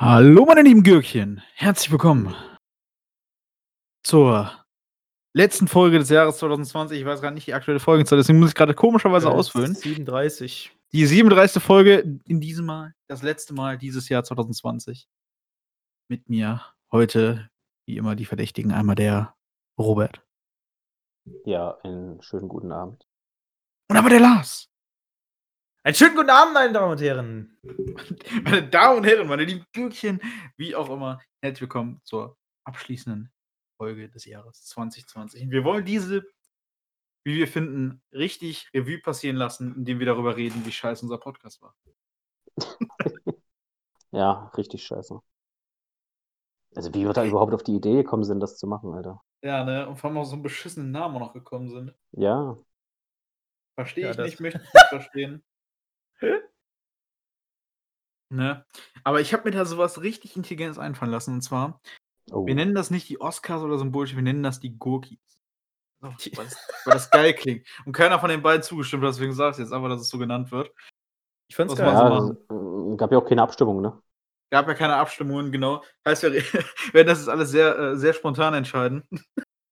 Hallo, meine lieben Gürkchen. Herzlich willkommen zur letzten Folge des Jahres 2020. Ich weiß gerade nicht die aktuelle Folgenzahl, deswegen muss ich gerade komischerweise Äh, ausfüllen. 37. Die 37. Folge in diesem Mal, das letzte Mal dieses Jahr 2020. Mit mir heute, wie immer, die Verdächtigen. Einmal der Robert. Ja, einen schönen guten Abend. Und einmal der Lars. Einen schönen guten Abend, meine Damen und Herren. Meine Damen und Herren, meine lieben Gürkchen, wie auch immer, herzlich willkommen zur abschließenden Folge des Jahres 2020. Und wir wollen diese, wie wir finden, richtig Revue passieren lassen, indem wir darüber reden, wie scheiße unser Podcast war. Ja, richtig scheiße. Also, wie wir da überhaupt auf die Idee gekommen sind, das zu machen, Alter. Ja, ne? Und vor allem auch so einen beschissenen Namen auch noch gekommen sind. Ja, Verstehe Ja, ich das- nicht, möchte ich nicht verstehen. Ne? Aber ich habe mir da sowas richtig Intelligentes einfallen lassen. Und zwar, oh. wir nennen das nicht die Oscars oder so ein Bullshit, wir nennen das die Gurkis. So, weil, das, weil das geil klingt. Und keiner von den beiden zugestimmt hat, deswegen sage ich jetzt einfach, dass es so genannt wird. Ich fand's geil. ja, so es, äh, gab ja auch keine Abstimmung, ne? Gab ja keine Abstimmungen, genau. Heißt, wir werden das jetzt alles sehr, äh, sehr spontan entscheiden.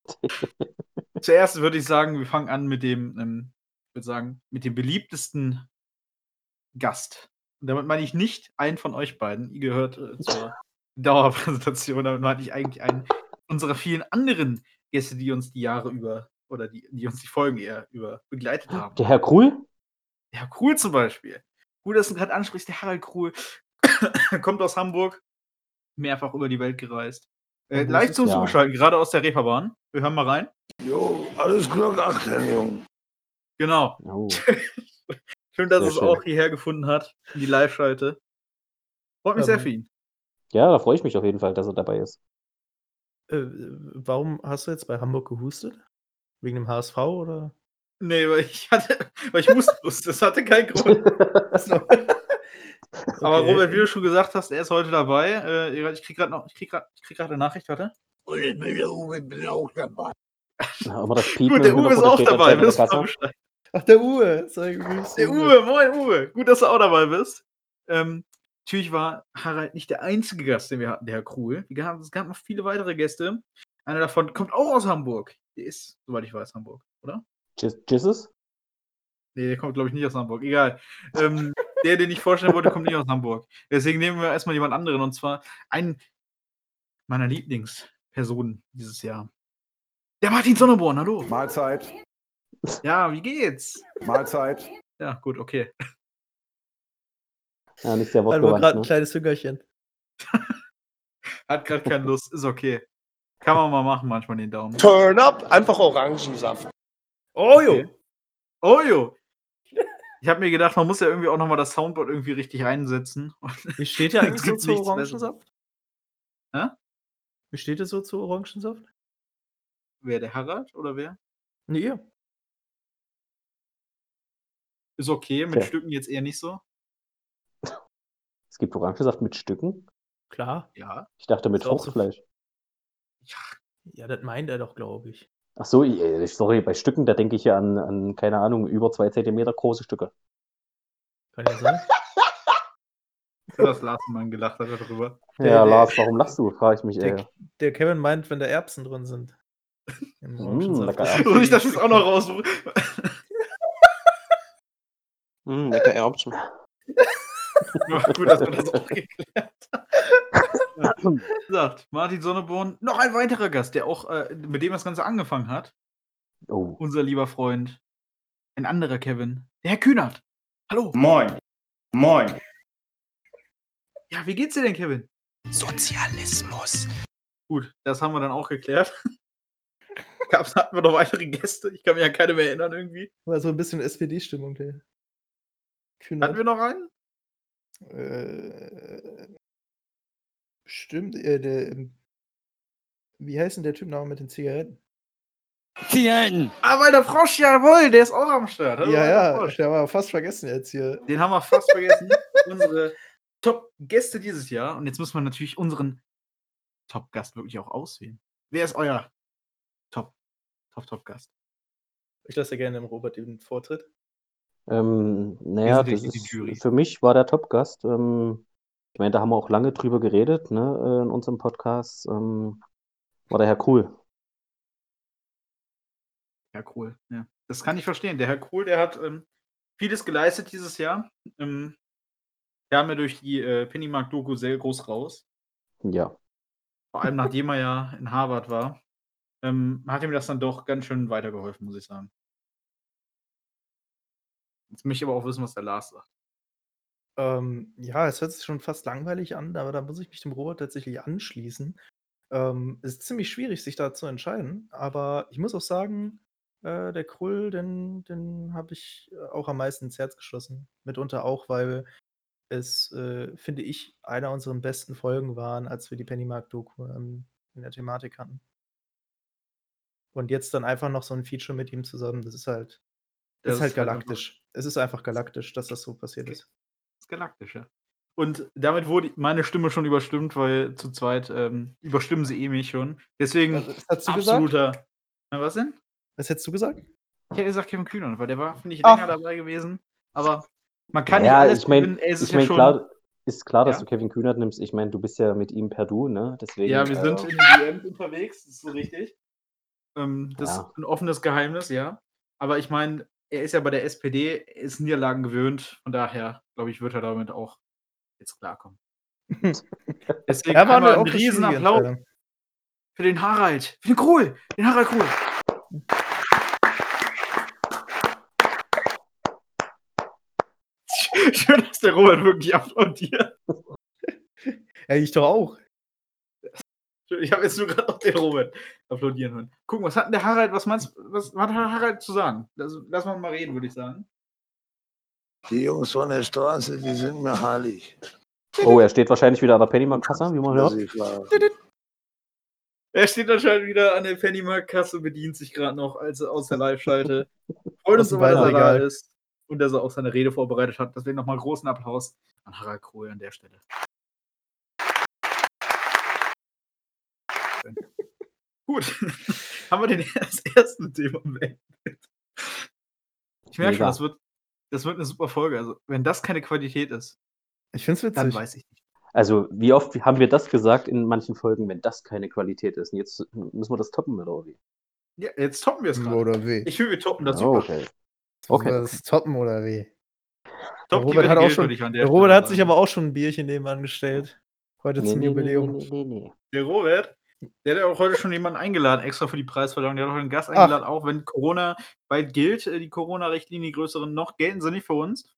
Zuerst würde ich sagen, wir fangen an mit dem, ähm, ich würde sagen, mit dem beliebtesten Gast. Und damit meine ich nicht einen von euch beiden. Ihr gehört äh, zur Dauerpräsentation. Damit meine ich eigentlich einen unserer vielen anderen Gäste, die uns die Jahre über oder die, die uns die Folgen eher über begleitet haben. Der Herr Krul? Ja, Krul zum Beispiel. Gut, dass du gerade ansprichst, der Harald Krul kommt aus Hamburg, mehrfach über die Welt gereist. Äh, live ist zu uns es? Ja. zugeschaltet, gerade aus der Reeperbahn. Wir hören mal rein. Jo, alles Glück, achten, Jung. Genau. Oh. Schön, dass Sehr es schön. auch hierher gefunden hat, in die Live-Schalte. Freut mich Ähm, sehr für ihn. Ja, da freue ich mich auf jeden Fall, dass er dabei ist. Äh, warum hast du jetzt bei Hamburg gehustet? Wegen dem HSV oder? Nee, weil ich hatte, weil ich musste, das hatte keinen Grund. Aber Okay. Robert, wie du schon gesagt hast, er ist heute dabei. Äh, ich krieg gerade noch, ich krieg gerade, ich krieg gerade eine Nachricht, warte. Und ich bin der Uwe, bin auch dabei. Ja, immer das Piepen Gut, der Uwe ist auch dabei. Ach, der Uwe. Gegrüßt. Der Uwe, moin Uwe. Gut, dass du auch dabei bist. Ähm, natürlich war Harald nicht der einzige Gast, den wir hatten, der Herr Krul. Wir haben, es gab noch viele weitere Gäste. Einer davon kommt auch aus Hamburg. Der ist, soweit ich weiß, Hamburg, oder? Jesus? Nee, der kommt, glaube ich, nicht aus Hamburg. Egal. Ähm, der, den ich vorstellen wollte, kommt nicht aus Hamburg. Deswegen nehmen wir erstmal jemand anderen und zwar einen meiner Lieblingspersonen dieses Jahr. Der Martin Sonneborn, hallo. Mahlzeit, Ja, wie geht's? Mahlzeit. Ja, gut, okay. Ja, nicht sehr Weil wir wortgewandt, gerade ein ne? kleines Hüngerchen. Hat gerade keine Lust, ist okay. Kann man mal machen, manchmal den Daumen. Turn up, einfach Orangensaft. Oh, jo. Okay. Oh jo. Ich habe mir gedacht, man muss ja irgendwie auch nochmal das Soundboard irgendwie richtig einsetzen. Wie steht der eigentlich so zu Orangensaft? Hä? Wie steht der so zu Orangensaft? wer, der Harald oder wer? Nee, ihr. Ist okay, mit Okay. Stücken jetzt eher nicht so. Es gibt Orangensaft mit Stücken. Klar. Ja. Ich dachte mit auch so- Fruchtfleisch. Ja, das meint er doch, glaube ich. Ach so, äh, sorry, bei Stücken, da denke ich ja an, an, keine Ahnung, über zwei Zentimeter große Stücke. Kann ja sein. Das Lars mal gelacht hat darüber. Ja, der- Lars, warum lachst du? Frage ich mich. Der, der Kevin meint, wenn da Erbsen drin sind. Im Mm, Orangensaft. lecker Und ich das jetzt auch noch raus. Mm, lecker Erbsen. Gut, dass wir das auch geklärt haben. Martin Sonneborn, noch ein weiterer Gast, der auch, äh, mit dem das Ganze angefangen hat. Oh, Unser lieber Freund. Ein anderer Kevin. Der Herr Kühnert. Hallo. Moin. Moin. Ja, wie geht's dir denn, Kevin? Sozialismus. Gut, das haben wir dann auch geklärt. Gab's, hatten wir noch weitere Gäste? Ich kann mich an keine mehr erinnern irgendwie. War so ein bisschen SPD-Stimmung, der. Hatten Kühnert. wir noch einen? Äh, stimmt, äh, der, ähm, wie heißt denn der Typ noch mit den Zigaretten? Zigaretten. Ah, weil der Frosch, jawohl, der ist auch am Start. Hallo, ja, ja, Frosch. der war fast vergessen jetzt hier. Den haben wir fast vergessen. Unsere Top-Gäste dieses Jahr. Und jetzt muss man natürlich unseren Top-Gast wirklich auch auswählen. Wer ist euer Top, Top, Top-Gast? Ich lasse ja gerne dem Robert den Vortritt. Ähm, naja, das ist, für mich war der Topgast ähm, Ich meine, da haben wir auch lange drüber geredet, ne, äh, in unserem Podcast. Ähm, war daher cool. Ja, cool. Ja. Das kann ich verstehen. Der Herr Kohl, der hat ähm, vieles geleistet dieses Jahr. Ähm, kam ja durch die äh, Pennymark-Doku sehr groß raus. Ja. Vor allem nachdem er ja in Harvard war. Ähm, hat ihm das dann doch ganz schön weitergeholfen, muss ich sagen. Jetzt möchte ich aber auch wissen, was der Lars sagt. Ähm, ja, es hört sich schon fast langweilig an, aber da muss ich mich dem Robert tatsächlich anschließen. Ähm, es ist ziemlich schwierig, sich da zu entscheiden, aber ich muss auch sagen, äh, der Krull, den, den habe ich äh, auch am meisten ins Herz geschlossen. Mitunter auch, weil es, äh, finde ich, einer unserer besten Folgen waren, als wir die Pennymark-Doku ähm, in der Thematik hatten. Und jetzt dann einfach noch so ein Feature mit ihm zusammen, das ist halt, das, Das ist halt halt galaktisch. Es ist einfach galaktisch, dass das so passiert ist. Das Galaktische. Und damit wurde meine Stimme schon überstimmt, weil zu zweit ähm, überstimmen sie eh mich schon. Deswegen Was hast du gesagt? absoluter. Na, was denn? Was hättest du gesagt? Ich hätte gesagt Kevin Kühnert, weil der war, finde ich, Ach. länger dabei gewesen. Aber man kann ja, nicht alles ich. Ey, es ist ich ja mein, schon. klar, ist klar, dass Ja. du Kevin Kühnert nimmst. Ich meine, du bist ja mit ihm per Du, ne? Deswegen, Ja, wir sind äh, in den DMs unterwegs, das ist so richtig. Ähm, das Ja. ist ein offenes Geheimnis, ja. Aber ich meine, er ist ja bei der SPD, ist Niederlagen gewöhnt. Von daher, glaube ich, wird er damit auch jetzt klarkommen. Deswegen Ja, einmal eine einen auch riesen richtige Applaus Entscheidung. für den Harald. Für den Kohl. Den Harald Kohl. Schön, dass der Robert wirklich applaudiert. Ja, ich doch auch. Ich habe jetzt nur gerade noch den Robert applaudieren hören. Gucken, was hat denn der Harald, was meinst was, was hat Harald zu sagen? Lass, lass mal mal reden, würde ich sagen. Die Jungs von der Straße, die sind mir heilig. oh, er steht wahrscheinlich wieder an der Pennymark-Kasse, wie man hört. Er steht anscheinend wieder an der Pennymark-Kasse, bedient sich gerade noch als aus der Live-Schalte. Freut uns dass er da ist und dass er auch seine Rede vorbereitet hat. Deswegen nochmal großen Applaus an Harald Kohl an der Stelle. Gut, haben wir den das ersten Thema beendet. Ich merke schon, Mega. das wird, das wird eine super Folge. Also, wenn das keine Qualität ist, Ich finde es dann witzig. weiß ich nicht. Also, wie oft haben wir das gesagt in manchen Folgen, wenn das keine Qualität ist? Und jetzt müssen wir das toppen, oder wie? Ja, jetzt toppen wir es gerade. Oder weh. Ich finde, wir toppen das Oh, super. okay. Okay. Das Toppen oder weh. Top, Der Robert, hat auch schon, der der Robert hat sich aber auch schon ein Bierchen nebenan gestellt. Heute Nee, zum nee, nee, Jubiläum. nee, nee, nee. Der Robert, der hat ja auch heute schon jemanden eingeladen, extra für die Preisverleihung. Der hat auch einen Gast eingeladen, auch wenn Corona bald gilt, äh, die Corona-Richtlinie, die größeren noch, gelten sie nicht für uns.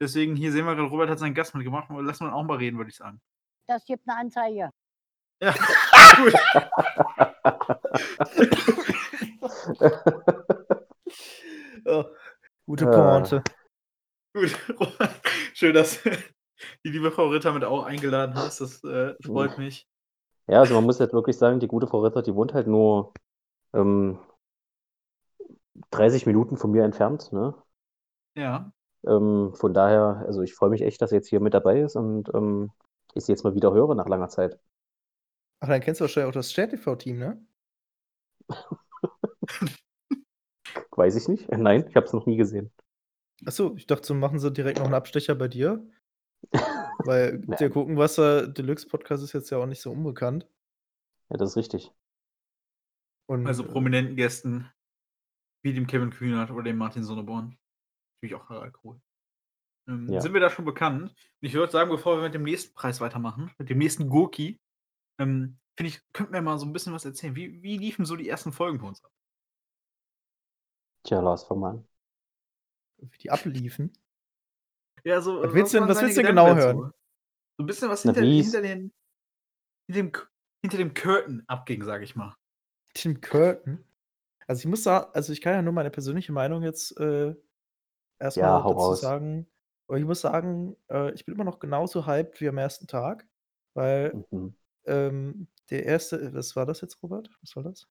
Deswegen, hier sehen wir gerade, Robert hat seinen Gast mitgemacht. Lass mal auch mal reden, würde ich sagen. Das gibt eine Anzeige. Ja, gut. Oh, gute. Pointe. gut. Robert, Schön, dass du die liebe Frau Ritter mit auch eingeladen hast. Das äh, freut mich. Ja, also man muss halt wirklich sagen, die gute Frau Ritter, die wohnt halt nur ähm, 30 Minuten von mir entfernt. Ne? Ja. Ähm, von daher, also ich freue mich echt, dass sie jetzt hier mit dabei ist und ähm, ich sie jetzt mal wieder höre nach langer Zeit. Ach, dann kennst du wahrscheinlich auch das SternTV-Team, ne? Weiß ich nicht. Nein, ich habe es noch nie gesehen. Achso, ich dachte, so machen sie direkt noch einen Abstecher bei dir. Weil Nein. der Guckenwasser Deluxe Podcast ist jetzt ja auch nicht so unbekannt. Ja, das ist richtig. Und, Also prominenten Gästen wie dem Kevin Kühnert oder dem Martin Sonneborn. Natürlich auch Harald Kohl. Ähm, Ja. Sind wir da schon bekannt? Und ich würde sagen, bevor wir mit dem nächsten Preis weitermachen, mit dem nächsten Gurki, ähm, finde ich, könnten wir mal so ein bisschen was erzählen. Wie, wie liefen so die ersten Folgen bei uns ab? Tja, Lars, mal an. wie die abliefen. Ja, so, Was willst du denn- was willst du genau dazu? hören? So ein bisschen was hinter, hinter, den, hinter, dem, hinter dem Curtain abging, sage ich mal. Tim Curtin. Also ich muss sagen, also ich kann ja nur meine persönliche Meinung jetzt äh, erstmal Ja, dazu raus. sagen. Aber ich muss sagen, äh, ich bin immer noch genauso hyped wie am ersten Tag, weil Mhm. ähm, der erste, was war das jetzt, Robert? Was war das?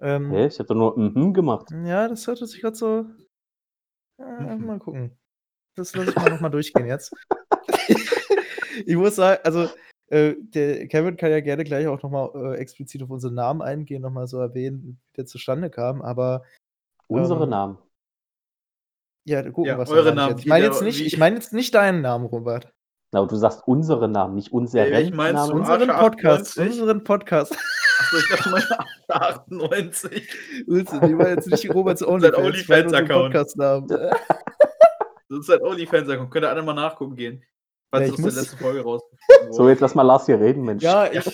ähm, Hä? Ich habe doch nur mhm gemacht. Ja, das hörte sich gerade so. Äh, Mhm. mal gucken. Das lasse ich mal nochmal durchgehen jetzt. ich muss sagen, also äh, der Kevin kann ja gerne gleich auch nochmal äh, explizit auf unseren Namen eingehen, nochmal so erwähnen, wie der zustande kam, aber Unsere Ähm, Namen. ja, gucken, Ja, was eure meine ich Namen, jetzt. Ich meine jetzt nicht, ich meine jetzt nicht deinen Namen, Robert. Na, aber du sagst unsere Namen, nicht unseren Ja, ich Namen. so. Unseren Podcast, 98. unseren Podcast. Achso, ich dachte mal 98. Unsere, die war jetzt nicht Roberts OnlyFans-Account. Podcast-Namen. Das ist ein OnlyFans-Account. Könnt ihr alle mal nachgucken gehen. Falls Ja, ich aus der muss- letzten Folge raus. So, jetzt lass mal Lars hier reden, Mensch. Ja, ich.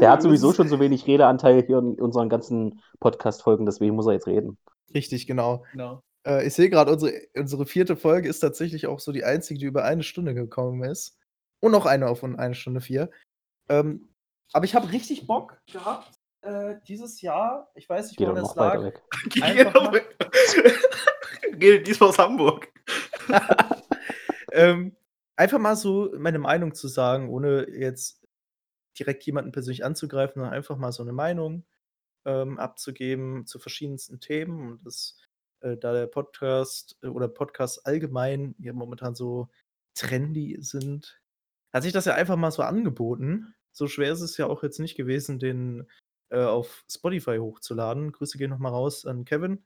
Der hat sowieso schon so wenig Redeanteil hier in unseren ganzen Podcast-Folgen, deswegen muss er jetzt reden. Richtig, genau. Genau. Äh, ich sehe gerade, unsere, unsere vierte Folge ist tatsächlich auch so die einzige, die über eine Stunde gekommen ist. Und noch eine auf eine Stunde vier. Ähm, aber ich habe richtig Bock gehabt, äh, dieses Jahr, ich weiß nicht, Geh woran noch weiter lag, mal- Geht diesmal aus Hamburg. Ähm, einfach mal so meine Meinung zu sagen, ohne jetzt direkt jemanden persönlich anzugreifen, sondern einfach mal so eine Meinung ähm, abzugeben zu verschiedensten Themen. Und das, äh, da der Podcast äh, oder Podcasts allgemein ja momentan so trendy sind, hat sich das ja einfach mal so angeboten. So schwer ist es ja auch jetzt nicht gewesen, den äh, auf Spotify hochzuladen. Grüße gehen nochmal raus an Kevin.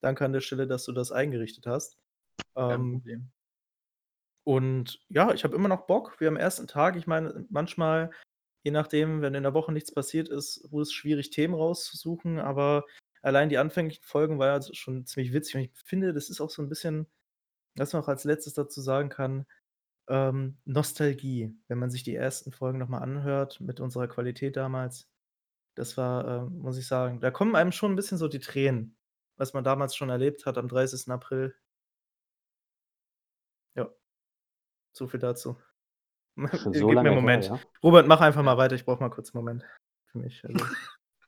Danke an der Stelle, dass du das eingerichtet hast. Kein Ähm, Problem. Und ja, ich habe immer noch Bock. Wir am ersten Tag, ich meine, manchmal, je nachdem, wenn in der Woche nichts passiert ist, wurde es schwierig, Themen rauszusuchen, aber allein die anfänglichen Folgen war ja schon ziemlich witzig. Und ich finde, das ist auch so ein bisschen, was man auch als letztes dazu sagen kann, ähm, Nostalgie. Wenn man sich die ersten Folgen nochmal anhört, mit unserer Qualität damals, das war, ähm, muss ich sagen, da kommen einem schon ein bisschen so die Tränen, was man damals schon erlebt hat am 30. April. Ja. So viel dazu. Schon Gib so mir einen Moment. her, Robert, mach einfach mal weiter. Ich brauche mal kurz einen Moment für mich. Also, ja.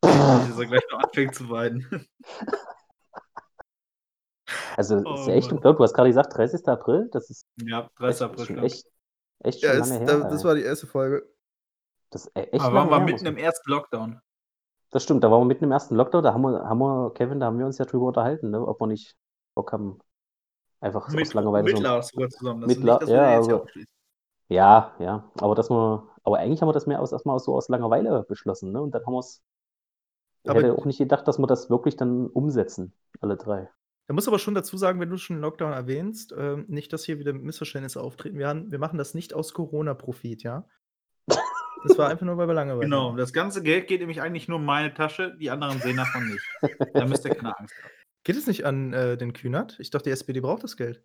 Dass er gleich noch anfängt zu weinen. Also, ist Oh, ja echt Mann. unglaublich. Du hast gerade gesagt, 30. April, das ist Ja, echt, 30. April. schon echt, echt schon ja, lange ist, her. da, das war die erste Folge. Das ist e- echt Aber waren wir her, mitten im ersten Lockdown. Das stimmt, da waren wir mitten im ersten Lockdown, da haben wir, haben wir, Kevin, da haben wir uns ja drüber unterhalten, ne? ob wir nicht Bock haben, einfach so aus Mit, Langeweile mit so. Lars sogar zusammen. Das Mit La- nicht, dass wir ja, den jetzt hier aber- ausschließen. Ja, ja, aber dass wir, aber eigentlich haben wir das mehr aus, erstmal so aus Langeweile beschlossen, ne? Und dann haben wir es, ich Aber- hätte auch nicht gedacht, dass wir das wirklich dann umsetzen, alle drei. Da muss aber schon dazu sagen, wenn du schon Lockdown erwähnst, ähm, nicht, dass hier wieder Missverständnisse auftreten. Wir, haben, wir machen das nicht aus Corona-Profit, ja? Das war einfach nur, weil wir Langeweile Genau, das ganze Geld geht nämlich eigentlich nur in meine Tasche, die anderen sehen davon nicht. Da müsst ihr keine Angst haben. Geht es nicht an äh, den Kühnert? Ich dachte, die SPD braucht das Geld.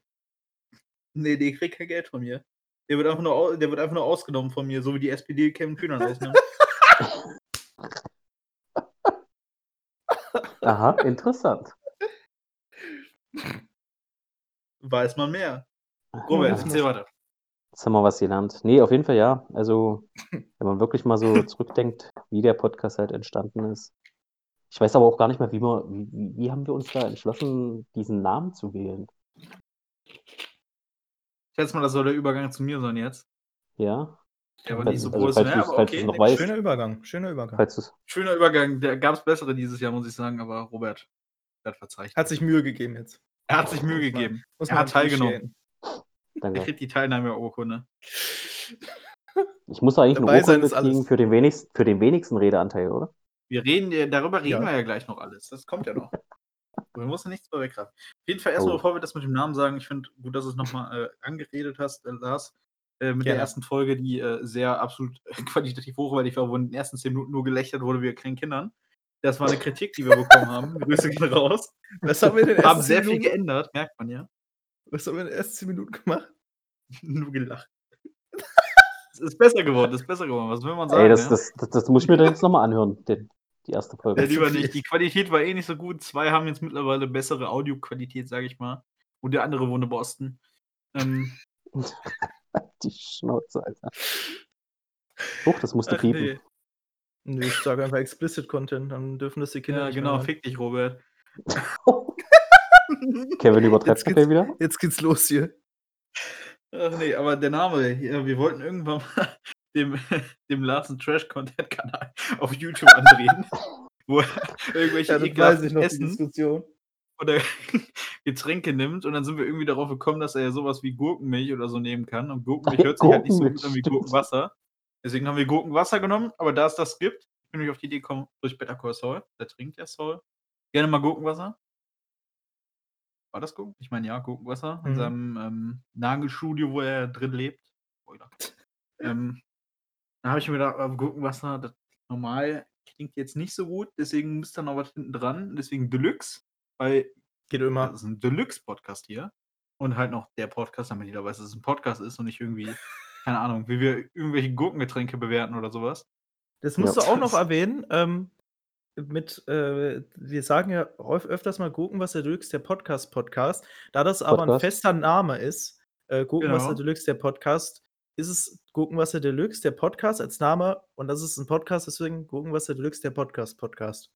Nee, der kriegt kein Geld von mir. Der wird einfach nur, au- der wird einfach nur ausgenommen von mir, so wie die SPD Kevin Kühnern ausnimmt. Aha, interessant. Weiß man mehr. Robert, Ja. erzähl weiter. Jetzt haben wir was gelernt. Nee, auf jeden Fall ja. Also, wenn man wirklich mal so zurückdenkt, wie der Podcast halt entstanden ist. Ich weiß aber auch gar nicht mehr, wie, wir, wie, wie- haben wir uns da entschlossen, diesen Namen zu wählen. Ich schätze mal, das soll der Übergang zu mir sein jetzt. Ja? Der war Falls- nicht so also, professionell, falls du's- aber falls du's okay. noch weißt. Schöner Übergang, schöner Übergang. Schöner Übergang. Da gab es bessere dieses Jahr, muss ich sagen, aber Robert hat verzeichnet. Hat sich Mühe gegeben jetzt. er hat sich Mühe Muss man- gegeben. Muss Er man hat teilgenommen. appreciaten. Er danke. kriegt die Teilnahmeurkunde. Ich muss eigentlich Dabei eine Urkunde alles. kriegen für den, wenigsten, für den wenigsten Redeanteil, oder? Wir reden, darüber reden Ja. wir ja gleich noch alles. Das kommt ja noch. Wir müssen nichts vorweggraben. Auf jeden Fall erstmal, Oh. bevor wir das mit dem Namen sagen, ich finde gut, dass du es nochmal äh, angeredet hast, äh, Lars. Äh, mit der Gerne. ersten Folge, die äh, sehr absolut qualitativ hochwertig war, wo in den ersten zehn Minuten nur gelächelt wurde wie kleinen Kindern. Das war eine Kritik, die wir bekommen haben. Grüße gehen raus. Was haben wir in den Haben ersten sehr 10 viel Minuten, geändert, merkt man ja. was haben wir in den ersten 10 Minuten gemacht? nur gelacht. es ist besser geworden, es ist besser geworden. Was will man sagen? Ey, das, ja? das, das, das muss ich mir dann jetzt nochmal anhön, den, die erste Folge. Ja, lieber nicht. Die Qualität war eh nicht so gut. Zwei haben jetzt mittlerweile bessere Audioqualität, sage ich mal. Und der andere wohnt in Boston. Ähm, Die Schnauze, Alter. Huch, das musste piepen. nee. Nö, ich sage einfach Explicit Content, dann dürfen das die Kinder Ja, nicht genau, fick dich, Robert. Kevin übertreibt Jetzt geht's- wieder. Jetzt geht's los hier. Ach nee, aber der Name, ja, wir wollten irgendwann mal dem, dem Larsen Trash Content Kanal auf YouTube andrehen, wo er irgendwelche Ja, ekelhaften Essen oder Getränke nimmt und dann sind wir irgendwie darauf gekommen, dass er ja sowas wie Gurkenmilch oder so nehmen kann und Gurkenmilch hört sich halt nicht so gut an wie. Gurkenwasser. Deswegen haben wir Gurkenwasser genommen, aber da es das gibt, bin ich auf die Idee gekommen, durch Better Call Saul, der trinkt ja Saul, gerne mal Gurkenwasser. War das Gurken? Ich meine, ja, Gurkenwasser in Mhm. seinem, ähm, Nagelstudio, wo er drin lebt. Spoiler. Ähm, da habe ich mir gedacht, äh, Gurkenwasser, das normal klingt jetzt nicht so gut, deswegen muss da noch was hinten dran. Deswegen Deluxe, weil Geht das immer. ist 'n Deluxe-Podcast hier und halt noch der Podcast, damit jeder weiß, dass es 'n Podcast ist und nicht irgendwie, keine Ahnung, wie wir irgendwelche Gurkengetränke bewerten oder so was. Das Ja. musst du auch noch Das erwähnen, ähm, mit, äh wir sagen ja öfters mal Gurkenwasser Deluxe, der Podcast-Podcast. Da das aber Podcast. fester Name ist, äh, Gurkenwasser Genau. Deluxe, der Podcast, ist es Gurkenwasser Deluxe, der Podcast als Name und das ist 'n Podcast, deswegen Gurkenwasser Deluxe, der Podcast-Podcast.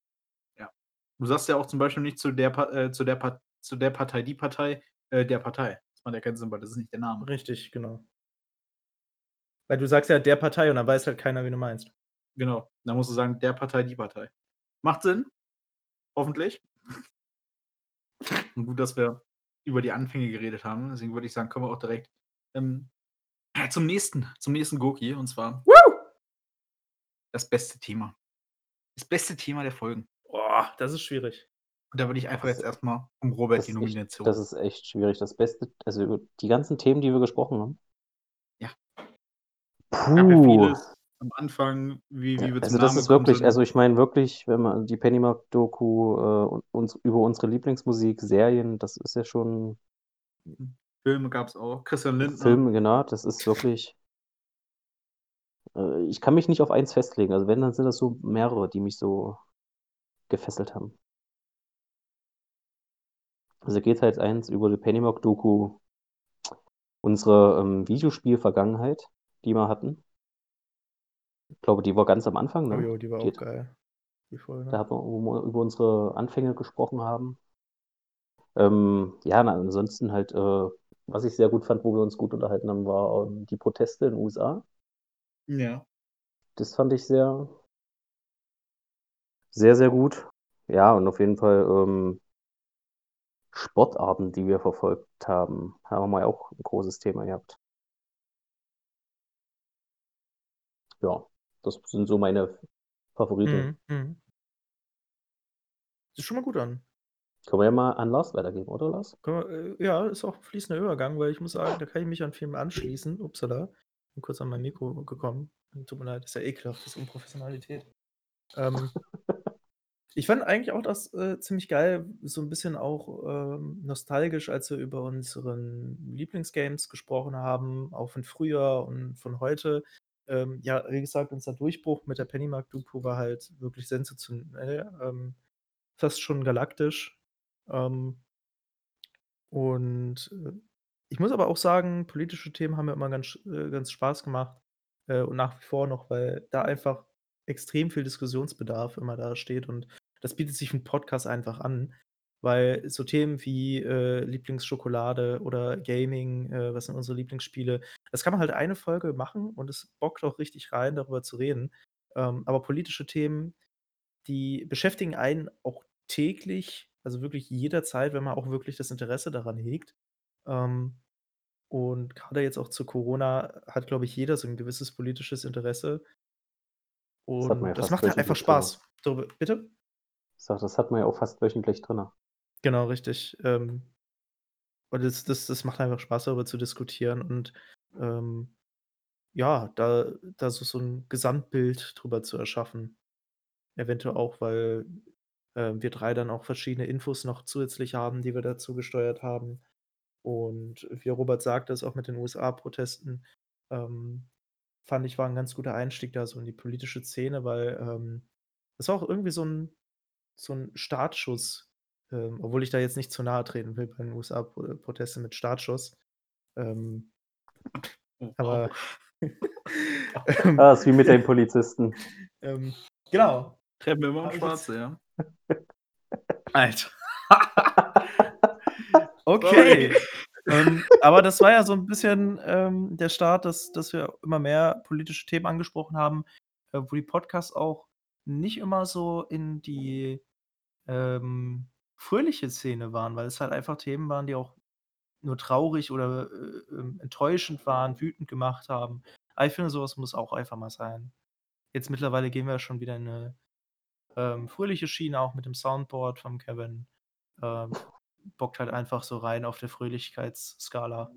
Ja. Du sagst ja auch zum Beispiel nicht zu der äh, zu der Pa zu der Partei, die Partei, äh, der Partei. Das macht ja keinen Sinn, weil das ist nicht der Name. Richtig, genau. Weil du sagst ja der Partei und dann weiß halt keiner, wen du meinst. Genau. Dann musst du sagen, der Partei, die Partei. Macht Sinn. Hoffentlich. Und gut, dass wir über die Anfänge geredet haben. Deswegen würde ich sagen, kommen wir auch direkt, ähm, zum nächsten zum nächsten Gurki und zwar Woo! das beste Thema. Das beste Thema der Folgen. Oh, das ist schwierig. Und da würde ich einfach Das jetzt erst mal vom Robert die ist echt Nomination das ist echt schwierig. Das Beste also, über die ganzen Themen, die wir gesprochen haben. Ja. Ja Puh. vieles am Anfang, wie Ja, wie wir also, das Namen ist wirklich sind. also, ich meine wirklich, wenn man die Pennymark-Doku, äh, und uns über unsere Lieblingsmusik, Serien, das ist ja schon Filme gab's auch. Christian Lindner. Filme, genau, das ist wirklich äh, ich kann mich nicht auf eins festlegen. Also, wenn, dann sind das so mehrere, die mich so gefesselt haben. Also, geht halt eins über die Pennymark-Doku unsere, ähm, Videospiel-Vergangenheit, die wir hatten. Ich glaube, die war ganz am Anfang, Oh ne? jo, die war auch Geht geil, die Folge. da haben wir über unsere Anfänge gesprochen haben. Ähm, ja, na, ansonsten halt, äh, was ich sehr gut fand, wo wir uns gut unterhalten haben, war, ähm, die Proteste in USA. Ja. Das fand ich sehr sehr, sehr gut. Ja, und auf jeden Fall, ähm Sportarten, die wir verfolgt haben, haben wir auch 'n großes Thema gehabt. Ja, das sind so meine Favoriten. Mhm, mhm. Sieht schon mal gut an. Können wir ja mal an Lars weitergeben, oder Lars? Wir äh, ja, ist auch 'n fließender Übergang, weil ich muss sagen, da kann ich mich an Filme anschließen. Upsala, bin kurz an mein Mikro gekommen. Tut mir leid, ist ja ekelhaft, das ist Unprofessionalität. Ähm, ich fand eigentlich auch das, äh, ziemlich geil, so 'n bisschen auch, ähm, nostalgisch, als wir über unseren Lieblingsgames gesprochen haben, auch von früher und von heute. Ähm, ja, wie gesagt, unser Durchbruch mit der Pennymark-Doku war halt wirklich sensationell, ähm, fast schon galaktisch. Ähm und, äh, ich muss aber auch sagen, politische Themen haben mir immer ganz äh, ganz Spaß gemacht, äh, und nach wie vor noch, weil da einfach extrem viel Diskussionsbedarf immer dasteht und das bietet sich 'n Podcast einfach an, weil so Themen wie, äh, Lieblingsschokolade oder Gaming, äh, was sind unsere Lieblingsspiele, das kann man halt eine Folge machen und es bockt auch richtig rein, darüber zu reden. Ähm, aber politische Themen, die beschäftigen einen auch täglich, also wirklich jederzeit, wenn man auch wirklich das Interesse daran hegt. Ähm, und grade jetzt auch zu Corona hat, glaube ich, jeder so 'n gewisses politisches Interesse. Das hat man ja Und das macht halt einfach. Spaß. Darüber bitte? Sage, das hat man ja auch fast wöchentlich drinne. Genau, richtig. Ähm, und das das das macht einfach Spaß, darüber zu diskutieren und, ähm, ja, da da so so 'n Gesamtbild drüber zu erschaffen. Eventuell auch, weil, äh, wir 3 dann auch verschiedene Infos noch zusätzlich haben, die wir dazu gesteuert haben. Und wie Robert sagte, das auch mit den USA-Protesten, ähm, fand ich, war 'n ganz guter Einstieg da so in die politische Szene, weil, ähm, das war auch irgendwie so 'n so 'n Startschuss, ähm, obwohl ich da jetzt nicht zu nahe treten will bei den USA-Pro äh, Protesten mit Startschuss. Ähm, Oh, aber wow. ähm, Ah, ist wie mit den Polizisten. ähm, genau. Treffen wir immer jetzt Schwarze, ja. Alter. Okay. Ähm, aber das war ja so 'n bisschen, ähm, der Start, dass dass wir immer mehr politische Themen angesprochen haben, äh, wo die Podcasts auch nicht immer so in die, ähm, fröhliche Szene waren, weil es halt einfach Themen waren, die auch nur traurig oder, äh, ähm, enttäuschend waren, wütend gemacht haben. Aber ich finde, so was muss auch einfach mal sein. Jetzt mittlerweile gehen wir ja schon wieder in 'ne, ähm, fröhliche Schiene, auch mit dem Soundboard von Kevin. Ähm, bockt halt einfach so rein auf der Fröhlichkeitsskala.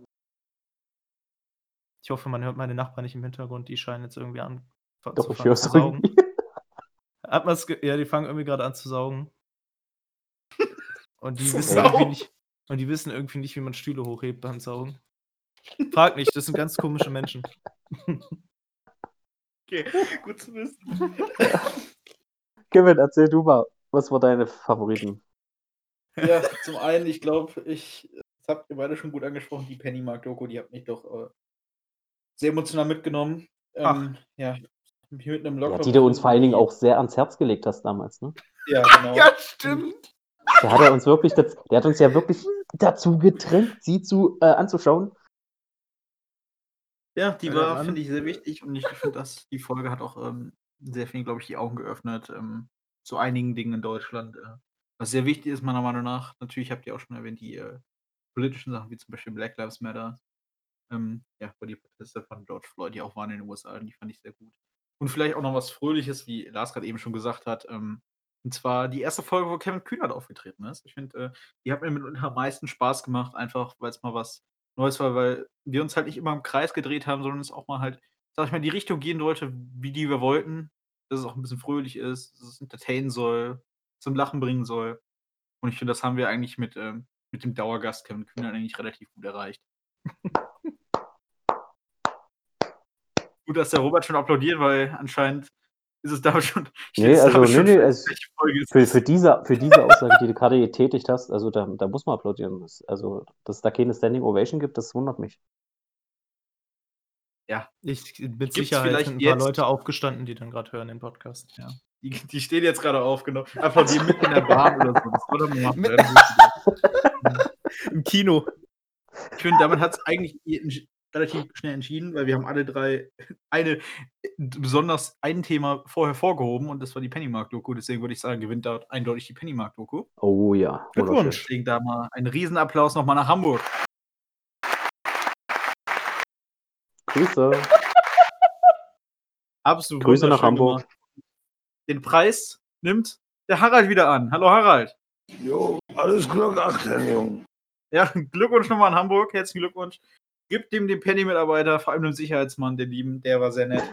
Ich hoffe, man hört meine Nachbarn nicht im Hintergrund, die scheinen jetzt irgendwie an Doch, zu ich fangen hör's zu saugen. Hat man's ge ja, die fangen irgendwie gerade an zu saugen. Und die wissen irgendwie nicht und die wissen irgendwie nicht, wie man Stühle hochhebt beim Saugen. Frag nicht, das sind ganz komische Menschen. Okay, gut zu wissen. Kevin, erzähl du mal, was waren deine Favoriten? Ja, zum einen, ich glaube, ich, das habt ihr beide schon gut angesprochen, die Pennymark-Doku, die hat mich doch äh, sehr emotional mitgenommen. Ähm, ja, hier mit einem Ja, Locker. die du uns vor allen Dingen auch sehr ans Herz gelegt hast damals, ne? Ja, genau. Ja, stimmt. Der hat ja uns wirklich, das, der hat uns ja wirklich dazu getrennt, sie zu äh, anzuschauen. Ja, die Ja, war, finde ich, sehr wichtig und ich finde, dass die Folge hat auch ähm, sehr viel, glaube ich, die Augen geöffnet ähm, zu einigen Dingen in Deutschland. Äh, was sehr wichtig ist, meiner Meinung nach. Natürlich habt ihr auch schon erwähnt, die äh, politischen Sachen, wie zum Beispiel Black Lives Matter. Ähm, ja, wo die Proteste von George Floyd, die auch waren in den USA, die fand ich sehr gut. Und vielleicht auch noch was Fröhliches, wie Lars gerade eben schon gesagt hat. Ähm, und zwar die erste Folge, wo Kevin Kühnert aufgetreten ist. Ich finde, äh, die hat mir mitunter am meisten Spaß gemacht, einfach weil es mal was Neues war, weil wir uns halt nicht immer im Kreis gedreht haben, sondern es auch mal halt, sag ich mal, in die Richtung gehen sollte, wie die wir wollten. Dass es auch ein bisschen fröhlich ist, dass es entertainen soll, zum Lachen bringen soll. Und ich finde, das haben wir eigentlich mit, ähm, mit dem Dauergast Kevin Kühnert eigentlich relativ gut erreicht. gut, dass der Robert schon applaudiert, weil anscheinend ist es da schon. Nee, also, nee, schon nee, also für, für, diese, für diese Aussage, die du gerade getätigt hast, also da, da muss man applaudieren. Also, dass es da keine Standing Ovation gibt, das wundert mich. Ich mit Gibt's Sicherheit vielleicht sind ein paar jetzt- Leute aufgestanden, die dann gerade hören den Podcast. Ja. Die, die stehen jetzt gerade aufgenommen. Applaudieren mitten in der Bahn oder so. Das doch mal machen. Im Kino. Ich finde, damit hat es eigentlich relativ schnell entschieden, weil wir haben alle drei eine äh, besonders ein Thema vorher vorgehoben und das war die Pennymark-Doku. Deswegen würde ich sagen, gewinnt dort eindeutig die Pennymark-Doku. Oh ja. Glückwunsch. Deswegen da mal einen Riesenapplaus nochmal nach Hamburg. Grüße. Absolut. Grüße nach Hamburg. gemacht. Den Preis nimmt der Harald wieder an. Hallo Harald. Jo, alles Glück, achten, Jung. Ja, Glückwunsch nochmal an Hamburg. Herzlichen Glückwunsch. Gib dem den Penny-Mitarbeiter, vor allem dem Sicherheitsmann, den lieben, der war sehr nett.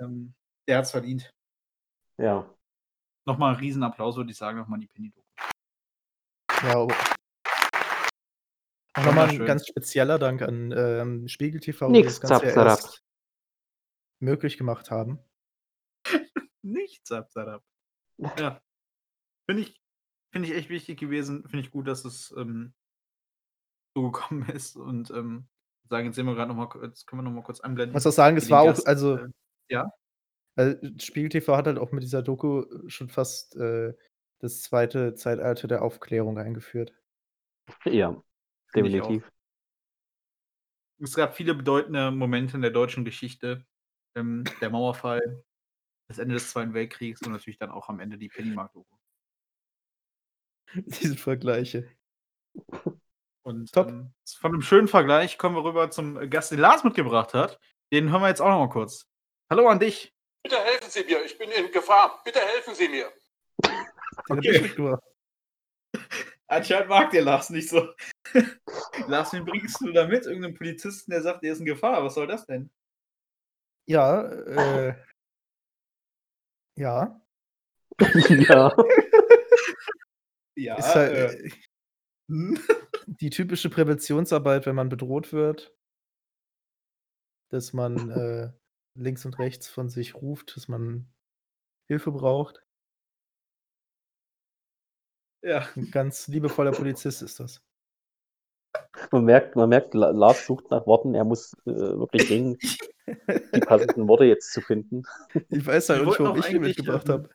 Ähm, der hat's verdient. Ja. Nochmal einen Riesenapplaus, würde ich sagen, nochmal an die Penny-Doku. Ja, nochmal ein ganz spezieller Dank an ähm, Spiegel TV, die Nix, das Ganze erst möglich gemacht haben. Nichts abzarab. Ja. Finde ich, finde ich echt wichtig gewesen. Finde ich gut, dass es ähm, so gekommen ist. Und ähm, sagen, jetzt sehen wir gerade nochmal, jetzt können wir nochmal kurz einblenden. Ich muss auch sagen, es war auch, Gast, also, äh, ja? weil Spiegel TV hat halt auch mit dieser Doku schon fast äh, das zweite Zeitalter der Aufklärung eingeführt. Ja, auch. Definitiv. Es gab viele bedeutende Momente in der deutschen Geschichte. Ähm, der Mauerfall, das Ende des Zweiten Weltkriegs und natürlich dann auch am Ende die Pennymark-Doku. Diese Vergleiche. Und Top. ähm, von einem schönen Vergleich kommen wir rüber zum Gast, den Lars mitgebracht hat. Den hören wir jetzt auch noch mal kurz. Hallo an dich. Bitte helfen Sie mir, ich bin in Gefahr. Bitte helfen Sie mir. Okay. Anscheinend mag der Lars nicht so. Lars, wen bringst du da mit? Irgendeinen Polizisten, der sagt, der ist in Gefahr. Was soll das denn? Ja, äh, ja. ja. Ja, Ist halt äh, äh, die typische Präventionsarbeit, wenn man bedroht wird, dass man äh, links und rechts von sich ruft, dass man Hilfe braucht. Ja. Ein ganz liebevoller Polizist ist das. Man merkt, man merkt, La- Lars sucht nach Worten, er muss äh, wirklich ringen, die passenden Worte jetzt zu finden. Ich weiß halt nicht, warum ich ihn eigentlich, mitgebracht ähm, habe.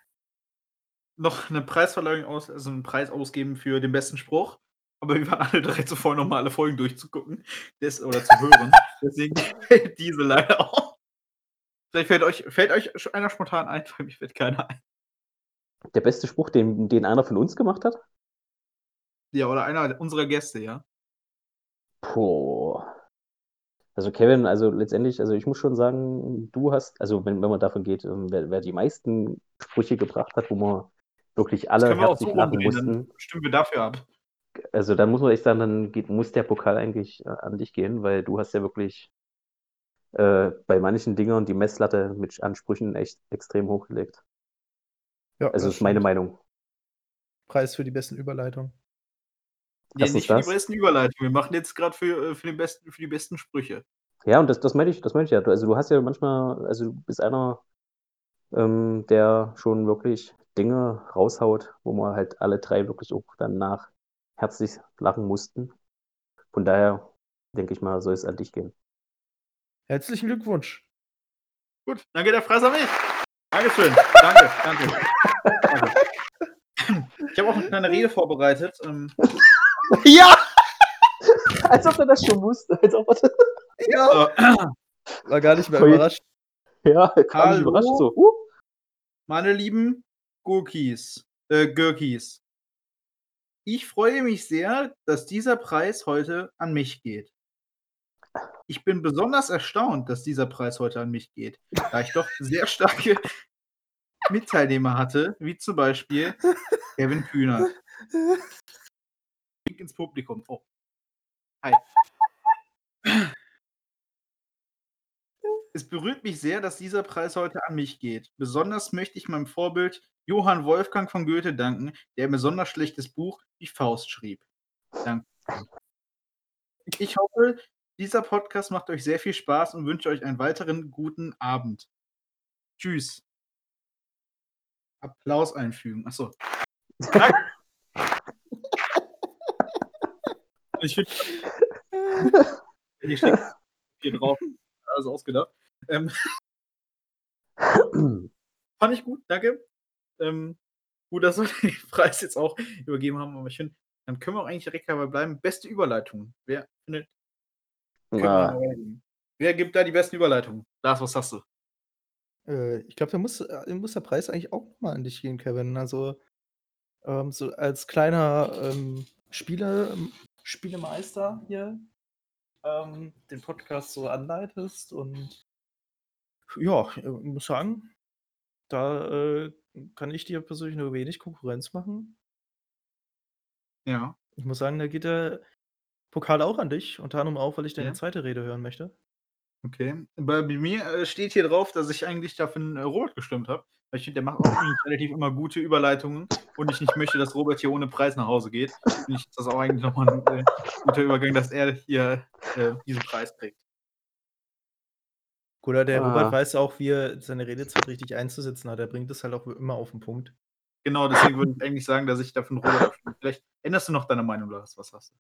noch eine Preisverleihung aus, also einen Preis ausgeben für den besten Spruch. Aber wir waren alle drei zuvor noch mal alle Folgen durchzugucken des, oder zu hören. Deswegen fällt diese leider auch. Vielleicht fällt euch, fällt euch einer spontan ein, weil mir fällt keiner ein. Der beste Spruch, den, den einer von uns gemacht hat? Ja, oder einer unserer Gäste, ja. Puh. Also Kevin, also letztendlich, also ich muss schon sagen, du hast, also wenn, wenn man davon geht, ähm, wer, wer die meisten Sprüche gebracht hat, wo man wirklich Das alle können wir auch so lachen umdrehen, dann mussten. stimmen wir dafür ab. also dann muss man echt sagen, dann geht, muss der Pokal eigentlich äh, an dich gehen, weil du hast ja wirklich äh, bei manchen Dingern die Messlatte mit Ansprüchen echt extrem hochgelegt. Ja, Also das ist meine. Meinung. Preis für die besten Überleitungen. Ja, Erstens nicht für die das. besten Überleitungen. Wir machen jetzt gerade für, äh, für, den besten, für die besten Sprüche. Ja, und das, das meine ich, das meine ich ja. Du- Also du hast ja manchmal, also du bist einer, ähm, der schon wirklich Dinge raushaut, wo wir halt alle drei wirklich auch danach herzlich lachen mussten. Von daher denke ich mal, soll es an dich gehen. Herzlichen Glückwunsch. Gut, dann geht der Preis an mich. Dankeschön. Danke, danke. Ich habe auch eine kleine Rede vorbereitet. Ähm, Ja! Als ob er das schon wusste. Als ob er Ja! War gar nicht mehr Voll- überrascht. ja, kam nicht Hallo? überrascht so. Uh. meine lieben Gurkis, äh, Gürkis. Ich freue mich sehr, dass dieser Preis heute an mich geht. Ich bin besonders erstaunt, dass dieser Preis heute an mich geht, da ich doch sehr starke Mitteilnehmer hatte, wie zum Beispiel Kevin Kühner. Wink ins Publikum. Oh. Hi. Es berührt mich sehr, dass dieser Preis heute an mich geht. Besonders möchte ich meinem Vorbild Johann Wolfgang von Goethe danken, der ein besonders schlechtes Buch Die Faust schrieb. Danke. Ich hoffe, dieser Podcast macht euch sehr viel Spaß und wünsche euch einen weiteren guten Abend. Tschüss. Applaus einfügen. Achso. Ich finde, hier steht hier drauf. Alles ausgedacht. Ähm, fand ich gut, danke. Ähm, gut, dass wir den Preis jetzt auch übergeben haben, aber ich finde, dann können wir auch eigentlich direkt dabei bleiben. Beste Überleitung. Wer findet, Ja. Wer gibt da die besten Überleitungen? Lars, was hast du? Äh, ich glaube, da muss, äh, muss der Preis eigentlich auch nochmal an dich gehen, Kevin. Also, ähm, so als kleiner ähm, Spiele, Spielemeister hier ähm, den Podcast so anleitest und ja, ich äh, muss sagen, da äh, kann ich dir persönlich nur wenig Konkurrenz machen. Ja. Ich muss sagen, da geht der Pokal auch an dich, unter anderem auch, weil ich deine Ja. zweite Rede hören möchte. Okay. Bei, bei mir äh, steht hier drauf, dass ich eigentlich dafür einen, äh, Robert gestimmt habe. Weil ich finde, der macht auch eigentlich relativ immer gute Überleitungen und ich nicht möchte, dass Robert hier ohne Preis nach Hause geht. Finde ich das auch eigentlich nochmal ein äh, guter Übergang, dass er hier äh, diesen Preis kriegt. Oder der Ah. Robert weiß auch, wie er seine Redezeit richtig einzusetzen hat. Er bringt es halt auch immer auf den Punkt. Genau, deswegen würde ich eigentlich sagen, dass ich dafür einen Robert abstimme. Vielleicht änderst du noch deine Meinung, Lars. Was hast du?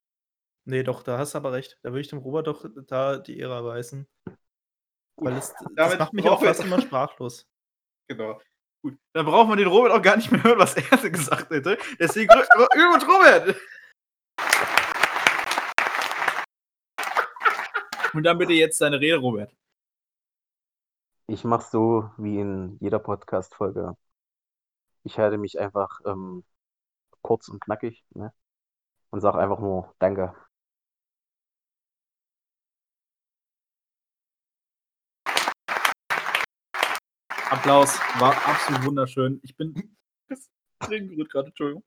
Nee, doch, da hast du aber recht. Da würde ich dem Robert doch da die Ehre erweisen. Weil es, das macht mich auch fast immer sprachlos. Genau. Gut. Dann braucht man den Robert auch gar nicht mehr hören, was er gesagt hätte. Deswegen Übung Robert! Und dann bitte jetzt deine Rede, Robert. ich mache so wie in jeder Podcast-Folge. Ich halte mich einfach ähm, kurz und knackig ne? und sage einfach nur Danke. Applaus. War absolut wunderschön. Ich bin gerührt gerade, Entschuldigung.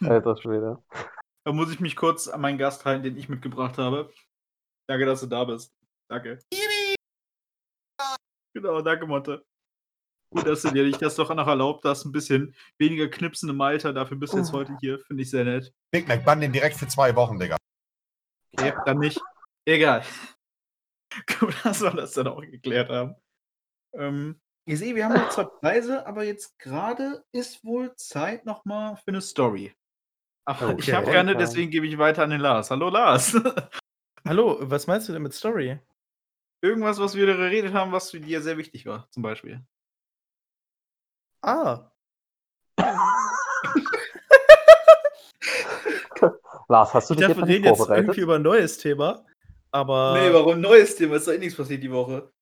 Alter Schwede. Da muss ich mich kurz an meinen Gast halten, den ich mitgebracht habe. Danke, dass du da bist. Danke. Genau, danke, Monte. Gut, dass du dir nicht das doch noch erlaubt hast, ein bisschen weniger knipsen im Alter. Dafür bist du jetzt heute hier. Finde ich sehr nett. Big Mac, bann den direkt für zwei Wochen, Digga. Okay, dann nicht. Egal. Gut, dass wir das dann auch geklärt haben. Ähm, ihr seht, wir haben noch zwei Preise, aber jetzt gerade ist wohl Zeit nochmal für eine Story. Ach, ich Okay. habe keine, deswegen gebe ich weiter an den Lars. Hallo Lars. Hallo, was meinst du denn mit Story? Irgendwas, was wir geredet haben, was für dir sehr wichtig war, zum Beispiel. Ah, Lars, hast du ich dich dachte, wir etwa reden nicht jetzt vorbereitet? irgendwie über ein neues Thema. Aber Nee, warum neues Thema? Ist doch eh nichts passiert die Woche.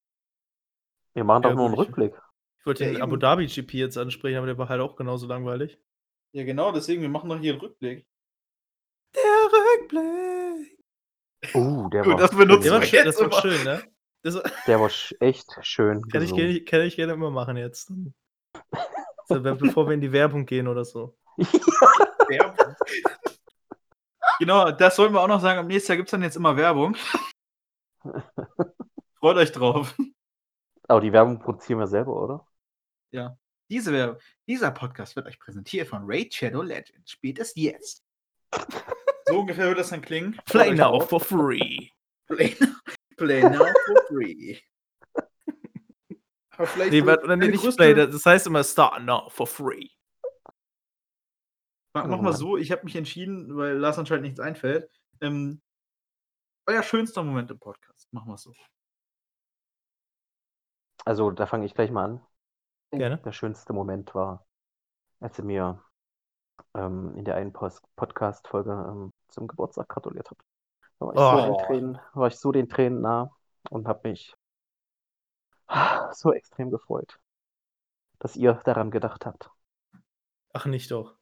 Wir machen doch Ja, nur einen Rückblick. ich wollte Ja, den eben. Abu Dhabi GP jetzt ansprechen, aber der war halt auch genauso langweilig. Ja, genau, deswegen, wir machen doch hier einen Rückblick. Der Rückblick. Uh, der Gut, war, das benutzen Der war, wir schön, jetzt das war schön, ne? Das war- der war echt schön kann, ich, gerne- kann ich gerne immer machen jetzt. So, be- bevor wir in die Werbung gehen oder so. Werbung. Genau, das sollten wir auch noch sagen. Am nächsten Jahr gibt es dann jetzt immer Werbung. Freut euch drauf. Aber die Werbung produzieren wir selber, oder? Ja. Diese Werbung, dieser Podcast wird euch präsentiert von Raid Shadow Legends. Spielt es jetzt. So ungefähr wird das dann klingen. Play now for free. Play, play now for free. Aber vielleicht Nee, warte, nee, nicht play, das heißt immer start now for free. Mach, mach Oh mal so, ich habe mich entschieden, weil Lars anscheinend nichts einfällt. Ähm, euer schönster Moment im Podcast. Machen wir es so. Also, da fange ich gleich mal an. Gerne. Der schönste Moment war, als ihr mir ähm, in der einen Podcast-Folge ähm, zum Geburtstag gratuliert habt. Da war ich, so Oh. den Tränen, war ich so den Tränen nah und habe mich so extrem gefreut, dass ihr daran gedacht habt. Ach, nicht doch.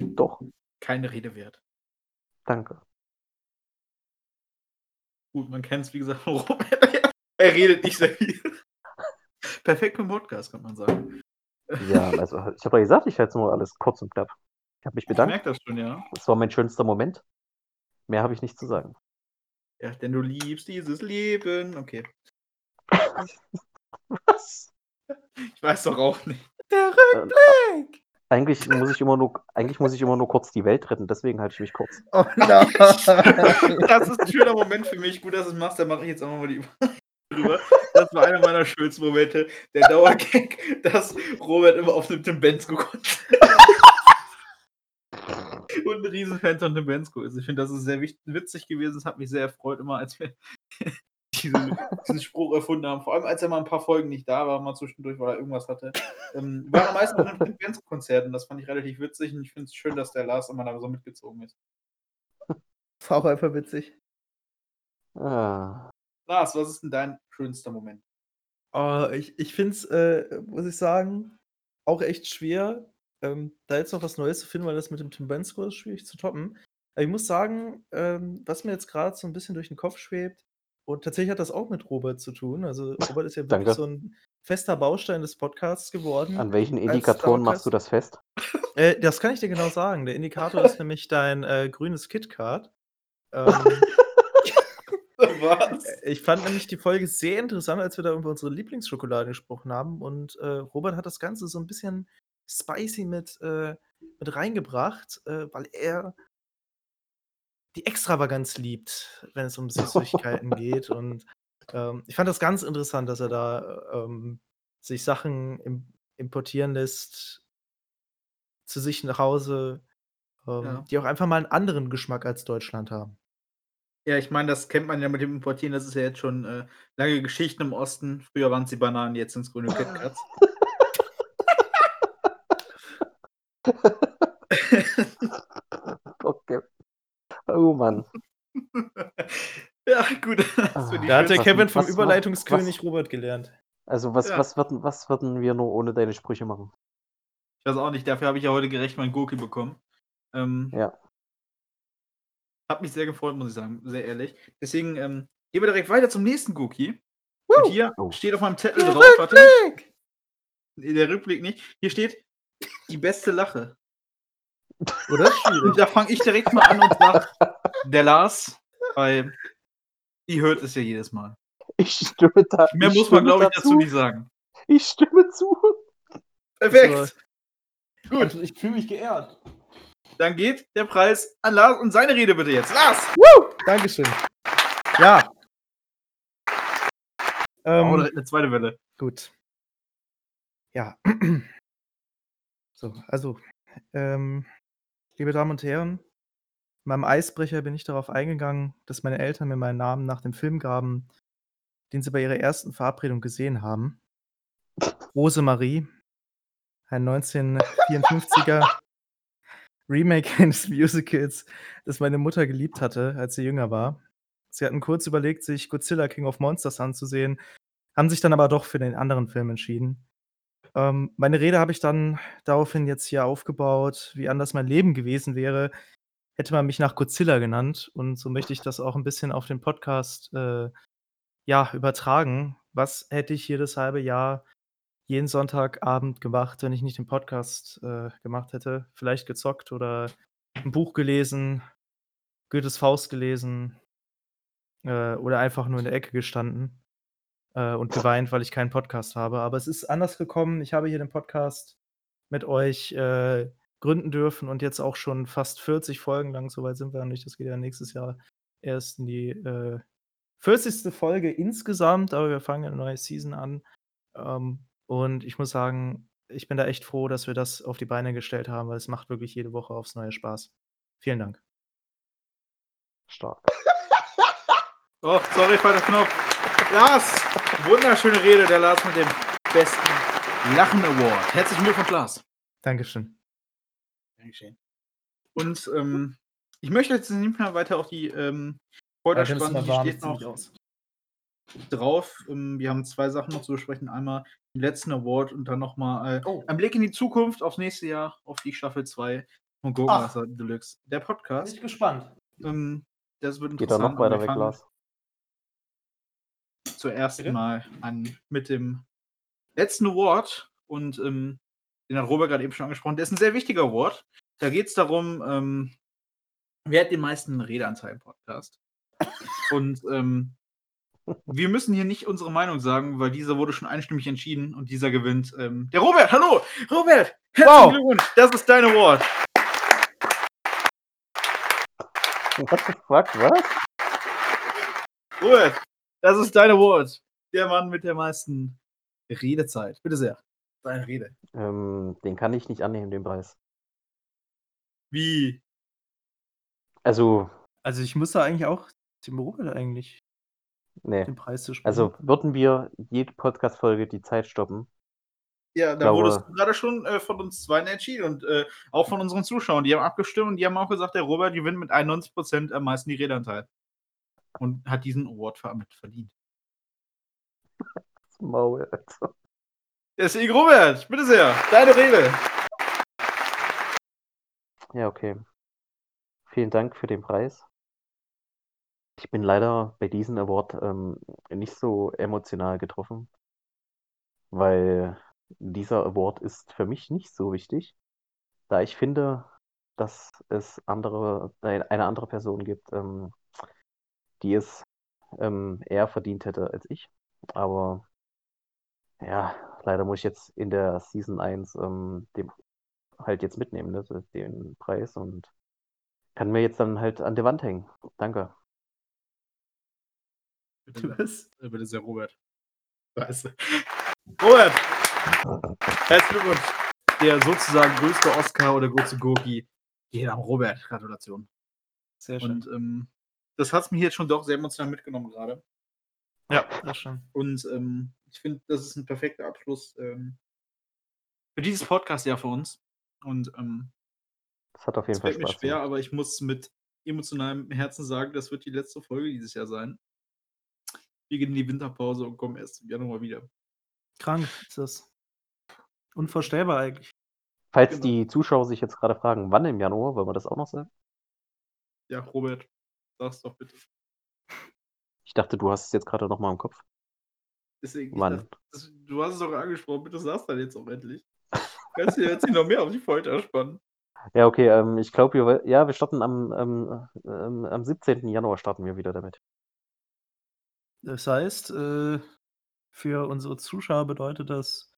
Doch, Keine Rede wert. danke. Gut, man kennt es, wie gesagt, von Robert. Er redet nicht sehr viel. Perfekt für einen Podcast, kann man sagen. Ja, also ich habe ja gesagt, ich halte es nur alles kurz und knapp. Ich habe mich Ich bedankt. merke das schon, ja. Das war mein schönster Moment. Mehr habe ich nicht zu sagen. Ja, denn du liebst dieses Leben. Okay. Was? Ich weiß doch auch nicht. Der Rückblick! Eigentlich muss ich immer nur, eigentlich muss ich immer nur kurz die Welt retten, deswegen halte ich mich kurz. Oh nein. Das ist ein schöner Moment für mich. Gut, dass du es machst, da mache ich jetzt auch mal die drüber. Das war einer meiner schönsten Momente. Der Dauergag, dass Robert immer auf dem Tim Bensko konnte. Und ein Riesenfan von Tim Bensko ist. Ich finde, das ist sehr witzig gewesen. Es hat mich sehr erfreut, immer als wir diesen, diesen Spruch erfunden haben. Vor allem, als er mal ein paar Folgen nicht da war, mal zwischendurch, weil er irgendwas hatte. Ähm, war am meisten auf den Tim Bensko-Konzerten. Das fand ich relativ witzig und ich finde es schön, dass der Lars immer da so mitgezogen ist. Das war auch einfach witzig. Ah, Lars, was ist denn dein schönster Moment? Oh, ich ich finde es, äh, muss ich sagen, auch echt schwer, ähm, da jetzt noch was Neues zu finden, weil das mit dem Tim Bensko ist schwierig zu toppen. Aber ich muss sagen, ähm, was mir jetzt gerade so ein bisschen durch den Kopf schwebt, und tatsächlich hat das auch mit Robert zu tun. Also Robert ist ja wirklich Danke. so ein fester Baustein des Podcasts geworden. an welchen Indikatoren machst du das fest? Äh, das kann ich dir genau sagen. Der Indikator ist nämlich dein äh, grünes KitKat. Ähm, Was? ich fand nämlich die Folge sehr interessant, als wir da über unsere Lieblingsschokolade gesprochen haben. Und äh, Robert hat das Ganze so ein bisschen spicy mit, äh, mit reingebracht, äh, weil er die Extravaganz liebt, wenn es um Süßigkeiten geht. Und ähm, ich fand das ganz interessant, dass er da ähm, sich Sachen im, importieren lässt zu sich nach Hause, ähm, Ja. die auch einfach mal einen anderen Geschmack als Deutschland haben. Ja, ich meine, das kennt man ja mit dem Importieren. Das ist ja jetzt schon äh, lange Geschichten im Osten. Früher waren es die Bananen, jetzt sind es grüne KitKats. Okay. Oh Mann. ja, gut. Die Da hat der Was- Kevin vom was- Überleitungskönig Robert gelernt. Also was, Ja. was, würden, was würden wir nur ohne deine Sprüche machen? Ich weiß auch nicht, dafür habe ich ja heute gerecht meinen Gurki bekommen. Ähm, Ja. Hat mich sehr gefreut, muss ich sagen, sehr ehrlich. Deswegen ähm, gehen wir direkt weiter zum nächsten Gurki. Und hier Oh. steht auf meinem Zettel drauf, warte. Nee, Der Rückblick nicht. Hier steht die beste Lache. Oder? Und da fange ich direkt mal an und sage, der Lars, weil ihr hört es ja jedes Mal. Ich stimme da. Mehr muss man, glaube ich, dazu nicht sagen. Ich stimme zu. Perfekt. Gut, Also, ich fühle mich geehrt. Dann geht der Preis an Lars und seine Rede bitte jetzt. Lars! Dankeschön. Ja. Ähm, oh, eine zweite Welle. Gut. Ja. So, also, ähm, liebe Damen und Herren, in meinem Eisbrecher bin ich darauf eingegangen, dass meine Eltern mir meinen Namen nach dem Film gaben, den sie bei ihrer ersten Verabredung gesehen haben. Rosemarie, ein 1954er Remake eines Musicals, das meine Mutter geliebt hatte, als sie jünger war. Sie hatten kurz überlegt, sich Godzilla King of Monsters anzusehen, haben sich dann aber doch für den anderen Film entschieden. Ähm, meine Rede habe ich dann daraufhin jetzt hier aufgebaut, wie anders mein Leben gewesen wäre, hätte man mich nach Godzilla genannt. Und so möchte ich das auch ein bisschen auf den Podcast äh, ja, übertragen. Was hätte ich das halbe Jahr jeden Sonntagabend gemacht, wenn ich nicht den Podcast äh, gemacht hätte? Vielleicht gezockt oder ein Buch gelesen Goethes Faust gelesen äh, oder einfach nur in der Ecke gestanden äh, und geweint, weil ich keinen Podcast habe. Aber es ist anders gekommen. Ich habe hier den Podcast mit euch äh, gründen dürfen und jetzt auch schon fast 40 Folgen lang. Soweit sind wir noch nicht. Das geht ja nächstes Jahr erst in die äh, 40. Folge insgesamt, aber wir fangen eine neue Season an. Ähm, und ich muss sagen, ich bin da echt froh, dass wir das auf die Beine gestellt haben, weil es macht wirklich jede Woche aufs neue Spaß. Vielen Dank. Stark. Oh, sorry, falscher Knopf. Lars, wunderschöne Rede, der Lars mit dem besten Lachen Award. Herzlichen Glückwunsch, Lars. Dankeschön. Dankeschön. Und ähm, ich möchte jetzt nicht mehr weiter auf die ähm, Folter spannen, die steht noch aus. Drauf. Ähm, wir haben zwei Sachen noch zu besprechen. Einmal den letzten Award und dann nochmal äh, Oh. ein Blick in die Zukunft, aufs nächste Jahr, auf die Staffel 2 von Gurkenwasser Deluxe. Der Bin Podcast. ich gespannt. Ähm, das wird Geht da interessant. noch weiter weg, Lars? Zuerst Bitte? mal an mit dem letzten Award und ähm, den hat Robert gerade eben schon angesprochen. Der ist ein sehr wichtiger Award. Da geht es darum, ähm, wer hat den meisten Redeanteil im Podcast? Und ähm, wir müssen hier nicht unsere Meinung sagen, weil dieser wurde schon einstimmig entschieden und dieser gewinnt. Ähm, der Robert, hallo! Robert! Herzlichen Wow. Glückwunsch! Das ist dein Award! What the fuck, was? Robert, das ist dein Award. Der Mann mit der meisten Redezeit. Bitte sehr. Deine Rede. Ähm, den kann ich nicht annehmen, den Preis. Wie? Also, Also ich muss da eigentlich auch dem Robert eigentlich nee. den Preis zu sprechen. Also würden wir jede Podcast-Folge die Zeit stoppen? Ja, da glaube- wurdest du gerade schon äh, von uns zweien entschieden und äh, auch von unseren Zuschauern. Die haben abgestimmt und die haben auch gesagt, der Robert gewinnt mit 91% am meisten die Redeanteil. Und hat diesen Award ver- mit verdient. Das Maul, also. Deswegen, Robert, bitte sehr, deine Rede. Ja, okay. Vielen Dank für den Preis. Ich bin leider bei diesem Award ähm, nicht so emotional getroffen, weil dieser Award ist für mich nicht so wichtig, da ich finde, dass es andere, ein- eine andere Person gibt, ähm, die es ähm, eher verdient hätte als ich. Aber ja, leider muss ich jetzt in der Season 1 ähm, dem halt jetzt mitnehmen, ne, den Preis und kann mir jetzt dann halt an der Wand hängen. Danke. Bitte bist äh, bitte sehr Robert. Scheiße. Robert, herzlichen Glückwunsch. Der sozusagen größte Oscar oder größte Gurki geht am Robert. Gratulation. sehr schön. Und ähm, das hat es mir jetzt schon doch sehr emotional mitgenommen gerade. ja, das schon. Und ähm, ich finde, das ist ein perfekter Abschluss ähm, für dieses Podcast ja für uns. Und ähm, Das hat auf jeden es Fall fällt mir Spaß schwer, gemacht. aber ich muss mit emotionalem Herzen sagen, das wird die letzte Folge dieses Jahr sein. Wir gehen in die Winterpause und kommen erst im Januar wieder. Krank ist das. Unvorstellbar eigentlich. Falls genau. die Zuschauer sich jetzt gerade fragen, wann im Januar, wollen wir das auch noch sagen? Ja, Robert, sag's doch bitte. Ich dachte, du hast es jetzt gerade nochmal im Kopf. Deswegen, Wann? dachte, das, du hast es doch angesprochen, bitte sag's dann jetzt auch endlich. Kannst du jetzt nicht noch mehr auf die Folter spannen? Ja, okay, ähm, ich glaube, wir, ja, wir starten am, ähm, ähm, am 17. Januar starten wir wieder damit. Das heißt, äh, für unsere Zuschauer bedeutet das,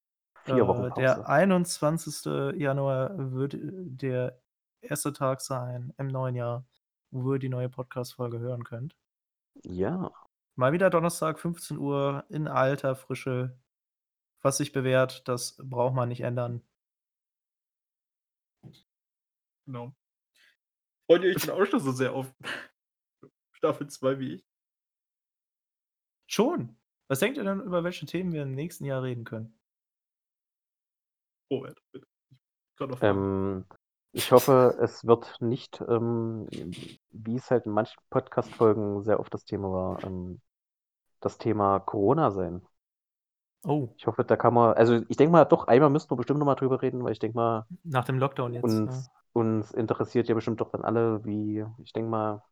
äh, der 21. Januar wird äh, der erste Tag sein im neuen Jahr, wo ihr die neue Podcast-Folge hören könnt. Ja, Mal wieder Donnerstag, 15 Uhr, in alter Frische. Was sich bewährt, das braucht man nicht ändern. Genau. Freut ihr euch denn auch schon so sehr auf Staffel 2 wie ich? Schon. Was denkt ihr denn, über welche Themen wir im nächsten Jahr reden können? Robert, bitte. Ich ähm, ich hoffe, es wird nicht, ähm, wie es halt in manchen Podcast-Folgen sehr oft das Thema war, ähm, das Thema Corona sein. Oh, Ich hoffe, da kann man, also ich denke mal, doch, einmal müssten wir bestimmt nochmal drüber reden, weil ich denke mal, nach dem Lockdown jetzt. uns, uns interessiert ja bestimmt doch dann alle, wie, ich denke mal,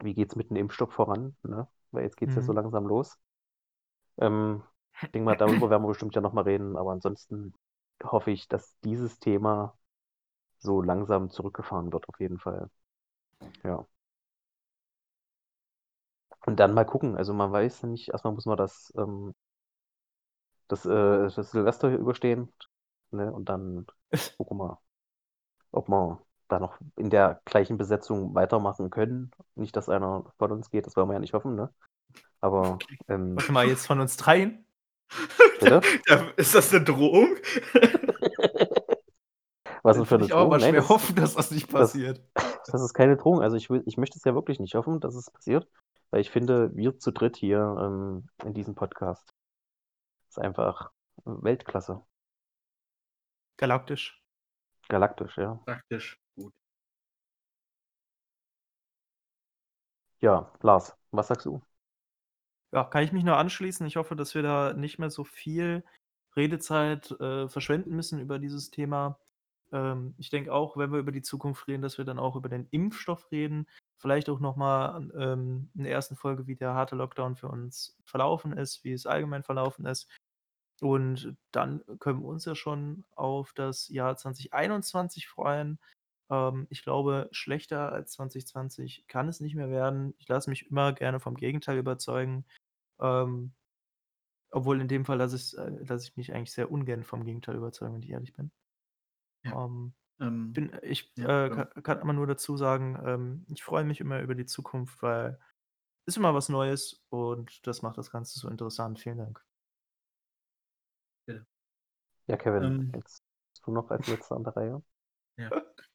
wie geht es mit dem Impfstoff voran, ne? Weil jetzt geht es ja so Mhm. langsam los. Ähm, ich denke mal, darüber werden wir bestimmt ja nochmal reden, aber ansonsten hoffe ich, dass dieses Thema so langsam zurückgefahren wird, auf jeden Fall. Ja. Und dann mal gucken. Also man weiß ja nicht, erstmal muss man das, ähm, das, äh, das Silvester überstehen. Ne? Und dann gucken wir, ob wir da noch in der gleichen Besetzung weitermachen können. Nicht, dass einer von uns geht, das wollen wir ja nicht hoffen, ne? Aber ähm, Warte mal, jetzt von uns dreien? bitte? Ist das eine Drohung? Was ist für eine ich auch mal Drohung? Nein, schwer das, hoffen, dass das nicht das, passiert. das ist keine Drohung. Also ich will, ich möchte es ja wirklich nicht hoffen, dass es passiert, weil ich finde, wir zu dritt hier ähm, in diesem Podcast ist einfach Weltklasse. Galaktisch. Galaktisch, ja. Praktisch. Gut. Ja, Lars, was sagst du? Ja, kann ich mich nur anschließen. Ich hoffe, dass wir da nicht mehr so viel Redezeit äh, verschwenden müssen über dieses Thema. Ähm, ich denke auch, wenn wir über die Zukunft reden, dass wir dann auch über den Impfstoff reden. Vielleicht auch nochmal ähm, in der ersten Folge, wie der harte Lockdown für uns verlaufen ist, wie es allgemein verlaufen ist. Und dann können wir uns ja schon auf das Jahr 2021 freuen. Ähm, ich glaube, schlechter als 2020 kann es nicht mehr werden. Ich lasse mich immer gerne vom Gegenteil überzeugen. Ähm, obwohl in dem Fall lasse ich, äh, lasse ich mich eigentlich sehr ungern vom Gegenteil überzeugen, wenn ich ehrlich bin. Ja. Ähm, Ähm, bin, ich ja, äh, kann, kann immer nur dazu sagen, ähm, ich freue mich immer über die Zukunft, weil ist immer was Neues und das macht das Ganze so interessant. Vielen Dank. Ja, Kevin, Ähm, jetzt bist du noch als letzter an der Reihe. ja.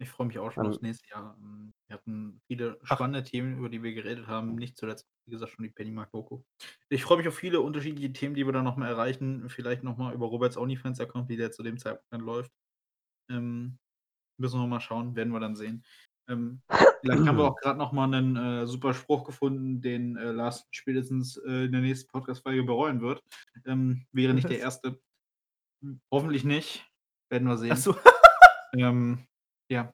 Ich freue mich auch schon Ähm, aufs nächste Jahr. Ähm, Wir hatten viele Ach. spannende Themen, über die wir geredet haben. Nicht zuletzt, wie gesagt, schon die Pennymark-Doku. Ich freue mich auf viele unterschiedliche Themen, die wir dann nochmal erreichen. Vielleicht nochmal über Roberts OnlyFans-Account, wie der zu dem Zeitpunkt dann läuft. Ähm, müssen wir mal schauen, werden wir dann sehen. Ähm, vielleicht haben wir auch gerade nochmal einen äh, super Spruch gefunden, den äh, Lars spätestens äh, in der nächsten Podcast-Folge bereuen wird. Ähm, wäre nicht der erste. Hm, Hoffentlich nicht. Werden wir sehen. Achso. Ähm, ja.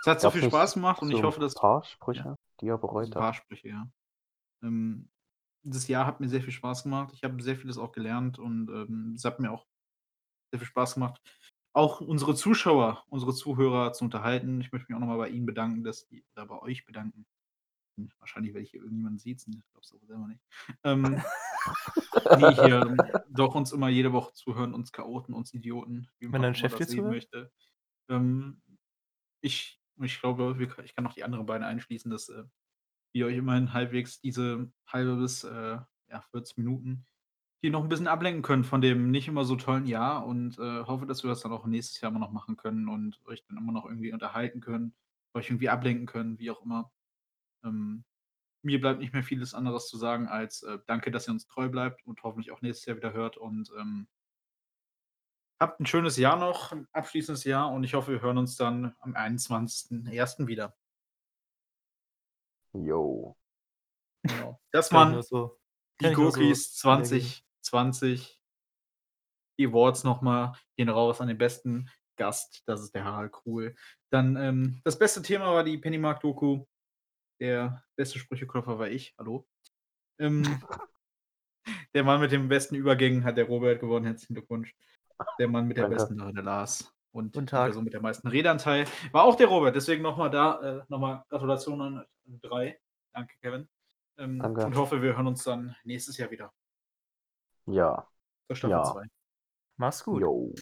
Es hat so viel Spaß gemacht und so ich ein hoffe, dass. paar Sprüche, Ja, die er bereut ein hat. paar Sprüche, ja. Ähm, dieses Jahr hat mir sehr viel Spaß gemacht. Ich habe sehr vieles auch gelernt und ähm, es hat mir auch sehr viel Spaß gemacht, auch unsere Zuschauer, unsere Zuhörer zu unterhalten. Ich möchte mich auch nochmal bei Ihnen bedanken, dass die, oder bei euch bedanken. Wahrscheinlich werde ich hier irgendjemanden siezen, ich glaube es aber selber nicht. Ähm, die hier doch uns immer jede Woche zuhören, uns Chaoten, uns Idioten, wie Wenn man dein Chef das dir sehen zuhört? möchte. Ähm, ich, ich glaube, wir, ich kann noch die anderen beiden einschließen, dass äh, wir euch immerhin halbwegs diese halbe bis äh, ja, 40 Minuten hier noch ein bisschen ablenken können von dem nicht immer so tollen Jahr und äh, hoffe, dass wir das dann auch nächstes Jahr mal noch machen können und euch dann immer noch irgendwie unterhalten können, euch irgendwie ablenken können, wie auch immer. Ähm, mir bleibt nicht mehr vieles anderes zu sagen als äh, danke, dass ihr uns treu bleibt und hoffentlich auch nächstes Jahr wieder hört und ähm, habt ein schönes Jahr noch, ein abschließendes Jahr und ich hoffe, wir hören uns dann am 21.01. wieder. Jo. Genau. Das Kann ich waren nur so, die kann ich nur so Cookies wiedergeben. 2020. Die Awards nochmal gehen raus an den besten Gast. Das ist der Harald Krul. Dann ähm, das beste Thema war die Pennymark-Doku. Der beste Sprücheklopfer war ich. Hallo. Ähm, der Mann mit den besten Übergängen hat der Robert gewonnen. Herzlichen Glückwunsch. Der Mann mit der Danke. besten war der Lars. Und Guten Tag. Person mit der meisten Redanteil war auch der Robert. Deswegen nochmal da, äh, nochmal Gratulation an drei. Danke, Kevin. Ähm, Danke. Und hoffe, wir hören uns dann nächstes Jahr wieder. Ja. Zur Staffel Ja. 2. Mach's gut. Jo.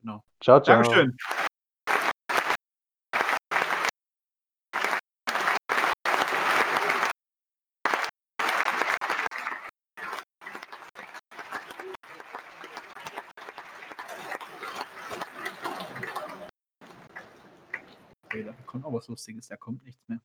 Genau. Ciao, ciao. Dankeschön. Was Lustiges, da kommt nichts mehr.